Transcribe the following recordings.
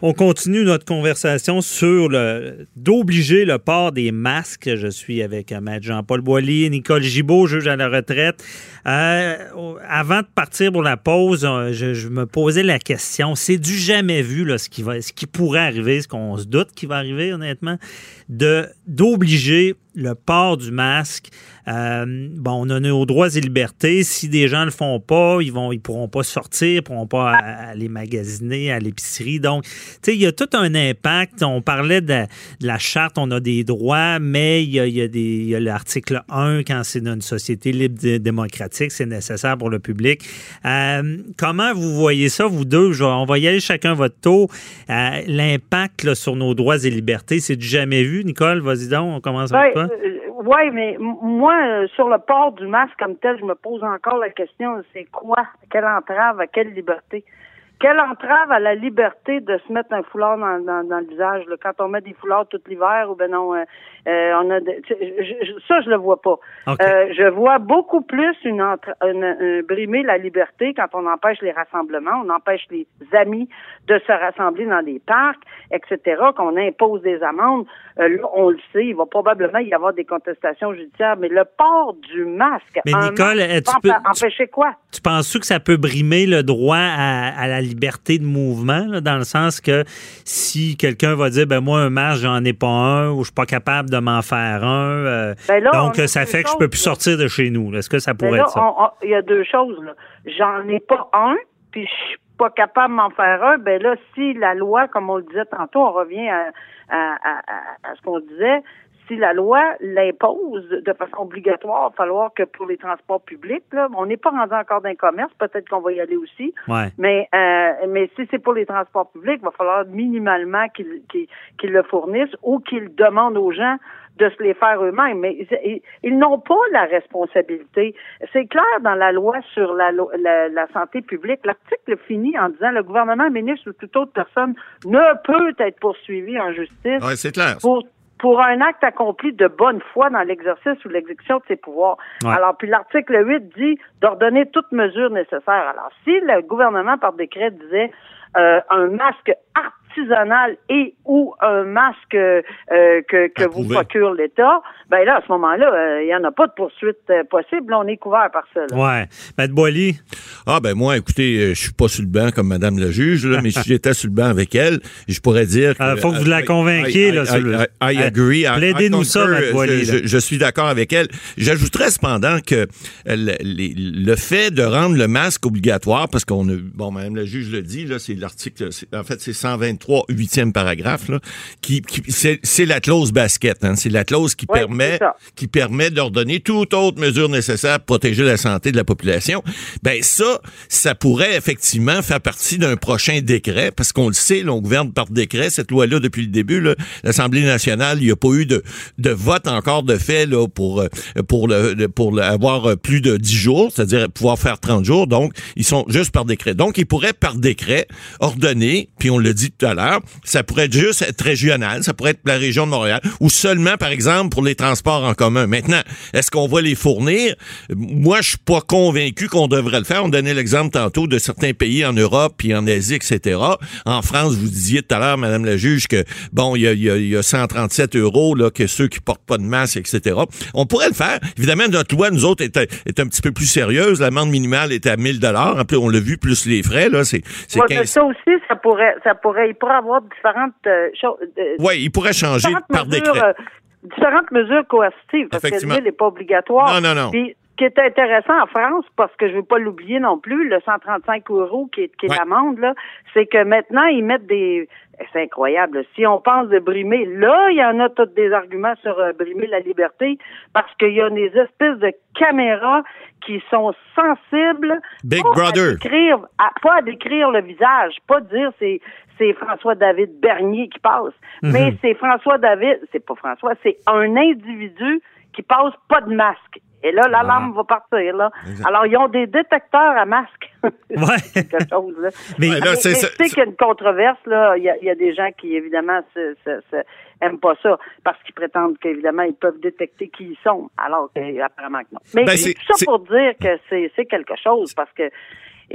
On continue notre conversation sur le d'obliger le port des masques. Je suis avec euh, Maître Jean-Paul Boilly, Nicole Gibault, juge à la retraite. Euh, avant de partir pour la pause, euh, je, me posais la question. C'est du jamais vu là, ce qui va, ce qui pourrait arriver, ce qu'on se doute qui va arriver honnêtement, d'obliger le port du masque. Euh, bon, on a nos droits et libertés. Si des gens ne le font pas, ils vont, ils pourront pas sortir, ils pourront pas aller magasiner à l'épicerie. Donc, tu sais, il y a tout un impact. On parlait de, la charte, on a des droits, mais il y a, l'article 1 quand c'est dans une société libre démocratique, c'est nécessaire pour le public. Euh, comment vous voyez ça, vous deux? on va y aller chacun votre tour. Euh, l'impact sur nos droits et libertés, c'est du jamais vu. Nicole, vas-y donc, on commence avec toi. Euh, oui, mais moi, sur le port du masque comme tel, je me pose encore la question, c'est quoi? Quelle entrave à quelle liberté? Quelle entrave à la liberté de se mettre un foulard dans, dans, le visage là, quand on met des foulards tout l'hiver ou ben non euh, euh on a ça je le vois pas. Euh, je vois beaucoup plus une, entre, une, brimer la liberté quand on empêche les rassemblements, on empêche les amis de se rassembler dans des parcs, etc. Qu'on impose des amendes. Euh, là, on le sait, il va probablement y avoir des contestations judiciaires, mais le port du masque. Mais Nicole, tu peux empêcher quoi? Tu penses que ça peut brimer le droit à, à la liberté de mouvement, dans le sens que si quelqu'un va dire, ben moi, un masque, j'en ai pas un, ou je suis pas capable de m'en faire un, euh, ben donc ça fait que je peux plus sortir de chez nous. Est-ce que ça ben pourrait être ça? Il y a deux choses. J'en ai pas un, puis je suis pas capable de m'en faire un. Ben là, si la loi, comme on le disait tantôt, on revient à, à ce qu'on disait, si la loi l'impose de façon obligatoire, il va falloir que pour les transports publics, là, on n'est pas rendu encore d'un commerce, peut-être qu'on va y aller aussi, mais euh, mais si c'est pour les transports publics, il va falloir minimalement qu'ils le fournissent ou qu'ils demandent aux gens de se les faire eux-mêmes. Mais ils, n'ont pas la responsabilité. C'est clair dans la loi sur la, la, santé publique. L'article finit en disant le gouvernement, ministre ou toute autre personne ne peut être poursuivi en justice. c'est clair pour un acte accompli de bonne foi dans l'exercice ou l'exécution de ses pouvoirs. Alors, puis l'article 8 dit d'ordonner toute mesure nécessaire. Alors, si le gouvernement, par décret, disait euh, un masque artisanal et ou un masque euh, que, que vous procure l'État, ben là, à ce moment-là, euh, il n'y en a pas de poursuite euh, possible. on est couvert par ça. Là. Ouais. Maître Boily? Ah, ben moi, écoutez, je suis pas sur le banc comme Madame la juge, là, mais si j'étais sur le banc avec elle, je pourrais dire Il faut que vous la convainquiez. là, I, agree. Plaidez-nous ça, Maître Boily. Je, suis d'accord avec elle. J'ajouterais cependant que le, le, fait de rendre le masque obligatoire, parce qu'on a, bon, Madame la juge le dit, là, c'est l'article, en fait, c'est 123 huitième paragraphe, là, qui, c'est la clause basket. Hein, c'est la clause qui permet qui permet d'ordonner toute autre mesure nécessaire pour protéger la santé de la population. Ben ça, ça pourrait effectivement faire partie d'un prochain décret, parce qu'on le sait, on gouverne par décret cette loi-là depuis le début. L'Assemblée nationale, il n'y a pas eu de, de vote encore de fait là, pour pour le pour avoir plus de 10 jours, c'est-à-dire pouvoir faire 30 jours. Donc, ils sont juste par décret. Donc, ils pourraient par décret ordonner, puis on le dit tout à l'heure, ça pourrait être juste être régional, ça pourrait être la région de Montréal, ou seulement, par exemple, pour les transports en commun. Maintenant, est-ce qu'on va les fournir? Moi, je suis pas convaincu qu'on devrait le faire. On donnait l'exemple tantôt de certains pays en Europe puis en Asie, etc. En France, vous disiez tout à l'heure, Madame la juge, que bon, il y a, y a, 137 euros là, que ceux qui portent pas de masque, etc. On pourrait le faire. Évidemment, notre loi, nous autres, est, est un petit peu plus sérieuse. L'amende minimale est à 1000 dollars. On l'a vu, plus les frais, là, c'est, c'est Ça aussi, ça pourrait, ça pourrait, il pourrait avoir différentes euh. Oui, il pourrait changer par décret. Euh, différentes mesures coercitives, parce que n'est pas obligatoire. Non, non, non. Qui est intéressant en France, parce que je veux pas l'oublier non plus, le 135 euros qui est, qui est Ouais. l'amende, là, c'est que maintenant, ils mettent des... C'est incroyable. Si on pense de brimer, là, il y en a tous des arguments sur euh, brimer la liberté, parce qu'il y a des espèces de caméras qui sont sensibles Big pas Brother. À décrire, à- pas à décrire le visage, pas dire c'est c'est François David Bernier qui passe, Mhm. mais c'est François David, c'est pas François, c'est un individu qui passe pas de masque. Et là, l'alarme va partir, là. Alors, ils ont des détecteurs à masque. Ouais. quelque chose, là. Mais- là, Mais, c'est- mais c'est- tu sais qu'il y a une controverse, là. Il y a, il y a des gens qui, évidemment, se, se- se- aiment pas ça parce qu'ils prétendent qu'évidemment, ils peuvent détecter qui ils sont, alors que, apparemment que non. Mais Ben, c'est c'est- tout ça c'est- pour dire que c'est c'est quelque chose parce que.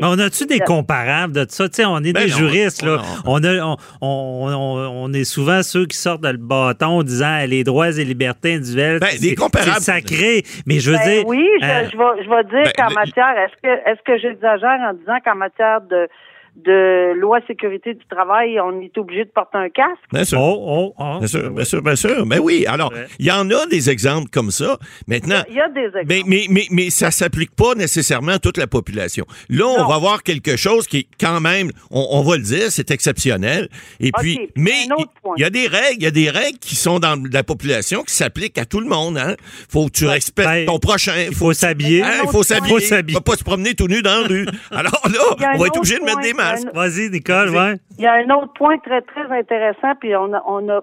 Mais on a-tu des comparables de ça? Tu sais, on est Ben des non, juristes, là. non. On, a, on, on, on- on est souvent ceux qui sortent le bâton en disant les droits et libertés individuelles. Ben, des c'est- comparables. C'est sacré. Mais je veux Ben dire. oui, je, euh, je vais, je vais dire ben, qu'en matière, est-ce que, est-ce que j'exagère en disant qu'en matière de, de loi sécurité du travail, on est obligé de porter un casque? Bien sûr. oh, oh, oh. Bien sûr, bien sûr, bien sûr. Mais oui, alors, Ouais. il y en a des exemples comme ça. Maintenant, Il y a des exemples. mais, mais, mais, mais ça s'applique pas nécessairement à toute la population. Là, on Non. va voir quelque chose qui est quand même, on, on va le dire, c'est exceptionnel. Et puis, mais il y a des règles, il y a des règles qui sont dans la population qui s'appliquent à tout le monde. Hein? Faut que tu respectes Ben, ton prochain. Il faut s'habiller. Hein, il faut s'habiller. Faut s'habiller. pas se promener tout nu dans la rue. Alors là, on va être obligé de mettre des il y a masques. un- Vas-y, Nicole, ouais. Il y a un autre point très, très intéressant, puis on a, on a,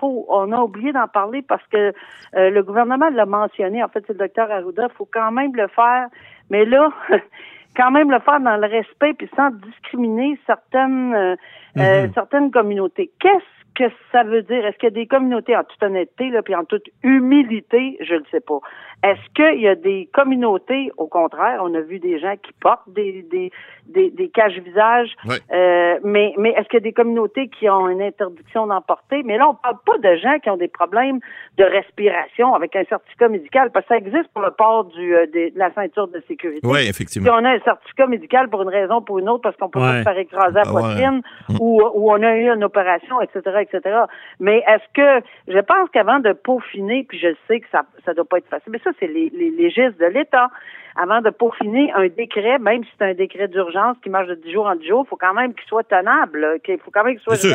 on a oublié d'en parler parce que euh, le gouvernement l'a mentionné. En fait, c'est le docteur Arruda. Il faut quand même le faire. Mais là, quand même le faire dans le respect puis sans discriminer certaines, euh, euh, certaines communautés. Qu'est-ce que ça veut dire? Est-ce qu'il y a des communautés, en toute honnêteté, là, puis en toute humilité, je ne sais pas. Est-ce qu'il y a des communautés, au contraire, on a vu des gens qui portent des, des, des, des caches-visages, Ouais. euh, mais, mais est-ce qu'il y a des communautés qui ont une interdiction d'emporter? Mais là, on parle pas de gens qui ont des problèmes de respiration avec un certificat médical, parce que ça existe pour le port du, euh, des- de la ceinture de sécurité. Oui, Si effectivement. on a un certificat médical pour une raison ou pour une autre, parce qu'on peut Ouais. se faire écraser à la Ouais. poitrine, ou, ou on a eu une opération, etc., etc. Mais est-ce que, je pense qu'avant de peaufiner, puis je sais que ça ça doit pas être facile, mais ça, c'est les, les légistes de l'État. Avant de peaufiner un décret, même si c'est un décret d'urgence qui marche de 10 jours en 10 jours, il faut quand même qu'il soit tenable, qu'il faut quand même qu'il soit sûr.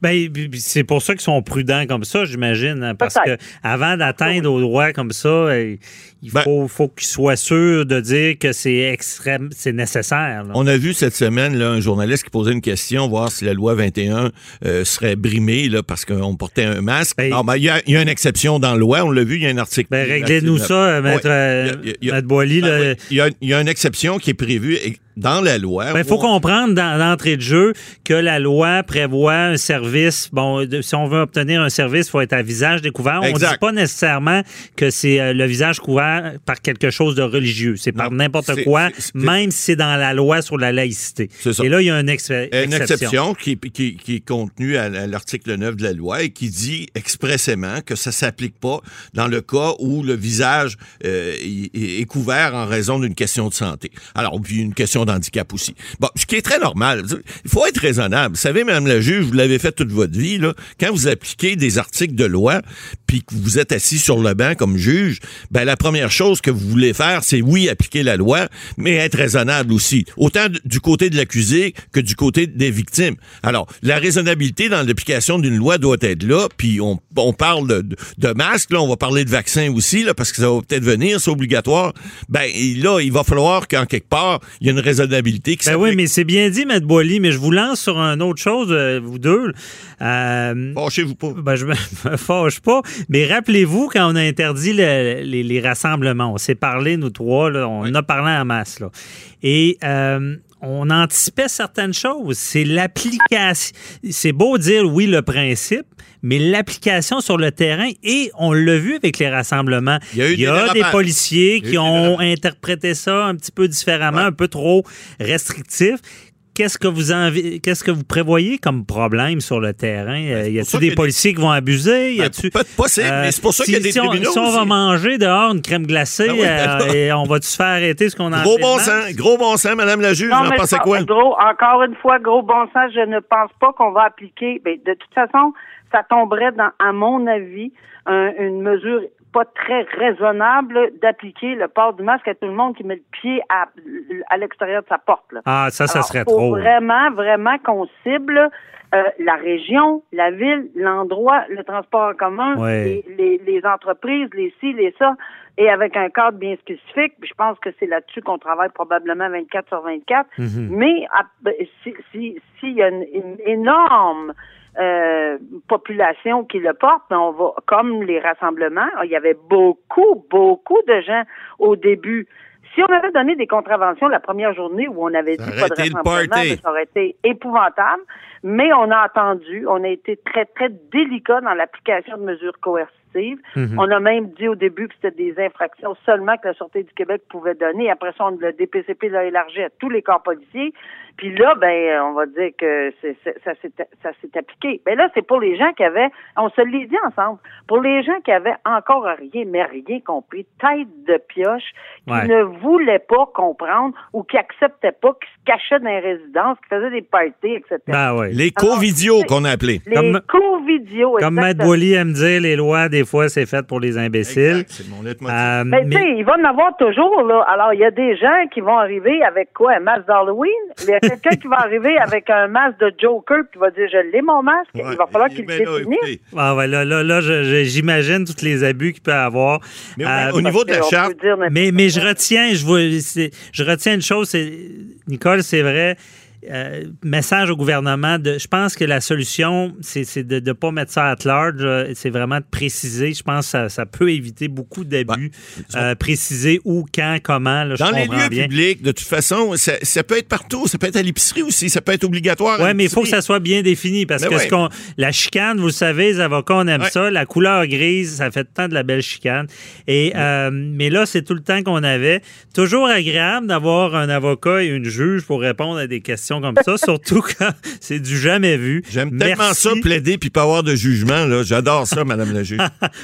Ben, c'est pour ça qu'ils sont prudents comme ça, j'imagine. hein, parce que avant d'atteindre aux droits comme ça, euh, il Ben- faut, faut qu'ils soient sûrs de dire que c'est extrême, c'est nécessaire. là. On a vu cette semaine là, un journaliste qui posait une question, voir si la loi 21 euh, serait brimée là, parce qu'on portait un masque. Ben, Non, ben, il y, a, il y a une exception dans la loi, on l'a vu, il y a un article. Ben, réglez-nous ça, maître, Ouais. euh, Il y a- il y a- maître Boily. Ben là. oui. Il y, a, il y a une exception qui est prévue et- dans la loi. Il faut où on- comprendre dans l'entrée de jeu que la loi prévoit un service. Bon, de- si on veut obtenir un service, il faut être à visage découvert. On ne dit pas nécessairement que c'est euh, le visage couvert par quelque chose de religieux. C'est par n'importe quoi, même si c'est dans la loi sur la laïcité. Ça. Et là, il y a une, ex- Une exception qui, qui, qui est contenue à, l'article 9 de la loi et qui dit expressément que ça s'applique pas dans le cas où le visage euh, est, est couvert en raison d'une question de santé. Alors, puis une question d'handicap aussi. Bon, ce qui est très normal. Il faut être raisonnable. Vous savez, Madame la juge, vous l'avez fait toute votre vie, là, quand vous appliquez des articles de loi, puis que vous êtes assis sur le banc comme juge, ben la première chose que vous voulez faire, c'est oui, appliquer la loi, mais être raisonnable aussi. Autant du côté de l'accusé que du côté des victimes. Alors, la raisonnabilité dans l'application d'une loi doit être là, puis on, on parle de, de, masques, là, on va parler de vaccins aussi, là, parce que ça va peut-être venir, c'est obligatoire. Ben, et là, il va falloir qu'en quelque part, il y ait une raisonnabilité qui Ben oui, mais c'est bien dit, Maître Boily, mais je vous lance sur une autre chose, euh, vous deux. Euh, Fâchez-vous pas. Ben, je me fâche pas. Mais rappelez-vous, quand on a interdit le- les, les rassemblements, on s'est parlé, nous trois, là, on en a parlé en masse. Là. Et euh, on anticipait certaines choses. C'est l'application. C'est beau dire, oui, le principe, mais l'application sur le terrain, et on l'a vu avec les rassemblements. Il y a eu des policiers Il y a eu qui ont interprété ça un petit peu différemment, Ouais. un peu trop restrictif. Qu'est-ce que vous envi- qu'est-ce que vous prévoyez comme problème sur le terrain? Euh, y a-t-il des y policiers qui vont abuser? Y Ben, a-tu- peut- possible, Euh, mais c'est pour ça qu'il y a si- des si on- Si on va manger dehors une crème glacée, Ben oui, ben euh, et on va-tu se faire arrêter ce qu'on a Gros bon sens, gros bon sens, Madame la juge, vous en mais pensez je- quoi? Gros, encore une fois, gros bon sens, je ne pense pas qu'on va appliquer. Ben, de toute façon, ça tomberait dans, à mon avis, un- une mesure pas très raisonnable d'appliquer le port du masque à tout le monde qui met le pied à, à l'extérieur de sa porte. Là. Ah, ça, ça Alors, serait faut trop. Vraiment, vraiment qu'on cible euh, la région, la ville, l'endroit, le transport en commun, Ouais. les, les, les entreprises, les ci, les ça, et avec un cadre bien spécifique. Puis Je pense que c'est là-dessus qu'on travaille probablement 24 sur 24. Mhm. Mais ah, ben, si si- s'il y a une, une énorme euh, population qui le porte, on va comme les rassemblements. Il y avait beaucoup, beaucoup de gens au début. Si on avait donné des contraventions la première journée où on avait Ça dit pas de rassemblement, ça aurait été épouvantable. Mais on a attendu, on a été très, très délicat dans l'application de mesures coercitives. Mhm. On a même dit au début que c'était des infractions seulement que la Sûreté du Québec pouvait donner. Après ça, on, le DPCP l'a élargi à tous les corps policiers. Puis là, ben, on va dire que c'est- c'est- ça s'est ça s'est appliqué. Ben là, c'est pour les gens qui avaient, on se l'est dit ensemble, pour les gens qui avaient encore rien, mais rien compris, tête de pioche, qui Ouais. ne voulaient pas comprendre ou qui acceptaient pas, qui se cachaient dans les résidences, qui faisaient des parties, etc. Ben oui. Les covidios qu'on a appelés. les Comme- covidios, Comme Matt. Boily aime dire, les lois, des fois, c'est fait pour les imbéciles. Exact, mon. Euh, Mais, tu sais, il va en avoir toujours, là. Alors, il y a des gens qui vont arriver avec quoi? Un masque d'Halloween? Il y a quelqu'un qui va arriver avec un masque de Joker qui va dire, je l'ai mon masque. il va falloir qu'il Ben le là, définisse. Ah ouais, là, là, là, je- je- j'imagine tous les abus qu'il peut avoir. Mais Euh, au niveau de la charte, mais, mais je retiens, je, vois, je retiens une chose, c'est Nicole, c'est vrai. Euh, message au gouvernement de je pense que la solution c'est de ne pas mettre ça à large euh, c'est vraiment de préciser je pense que ça, ça peut éviter beaucoup d'abus Euh, préciser où quand comment là, je dans les lieux bien publics, de toute façon, ça, ça peut être partout. Ça peut être à l'épicerie aussi. Ça peut être obligatoire. Oui, mais il faut que ça soit bien défini parce Ben que ouais. ce qu'on, la chicane, vous le savez, les avocats, on aime Ouais. ça. La couleur grise, ça fait tant de la belle chicane. Et, euh, mais là, c'est tout le temps qu'on avait. Toujours agréable d'avoir un avocat et une juge pour répondre à des questions comme ça, surtout quand c'est du jamais vu. J'aime tellement ça, plaider puis pas avoir de jugement. là. J'adore ça, Madame la juge.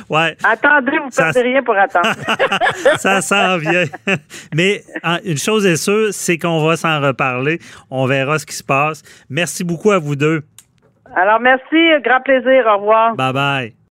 Ouais, Attendez, vous Ça- perdez rien pour attendre. ça s'en vient. Mais une chose est sûre, c'est qu'on va s'en reparler. On verra ce qui se passe. Merci beaucoup à vous deux. Alors, merci. Grand plaisir. Au revoir. Bye bye.